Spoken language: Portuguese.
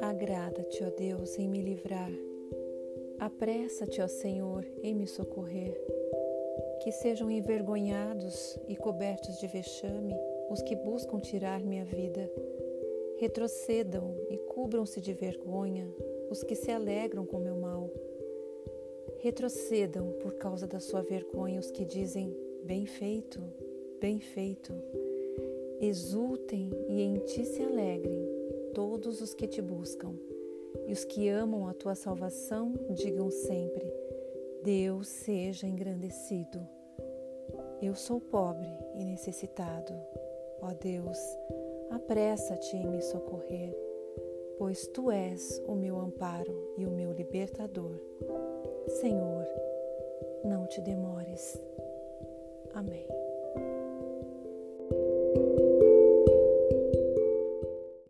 Agrada-te, ó Deus, em me livrar. Apressa-te, ó Senhor, em me socorrer. Que sejam envergonhados e cobertos de vexame os que buscam tirar minha vida. Retrocedam e cubram-se de vergonha os que se alegram com meu mal. Retrocedam por causa da sua vergonha os que dizem: Bem feito, bem feito. Exultem e em ti se alegrem todos os que te buscam. E os que amam a tua salvação digam sempre: Deus seja engrandecido. Eu sou pobre e necessitado. Ó Deus, apressa-te em me socorrer, pois tu és o meu amparo e o meu libertador. Senhor, não te demores. Amém.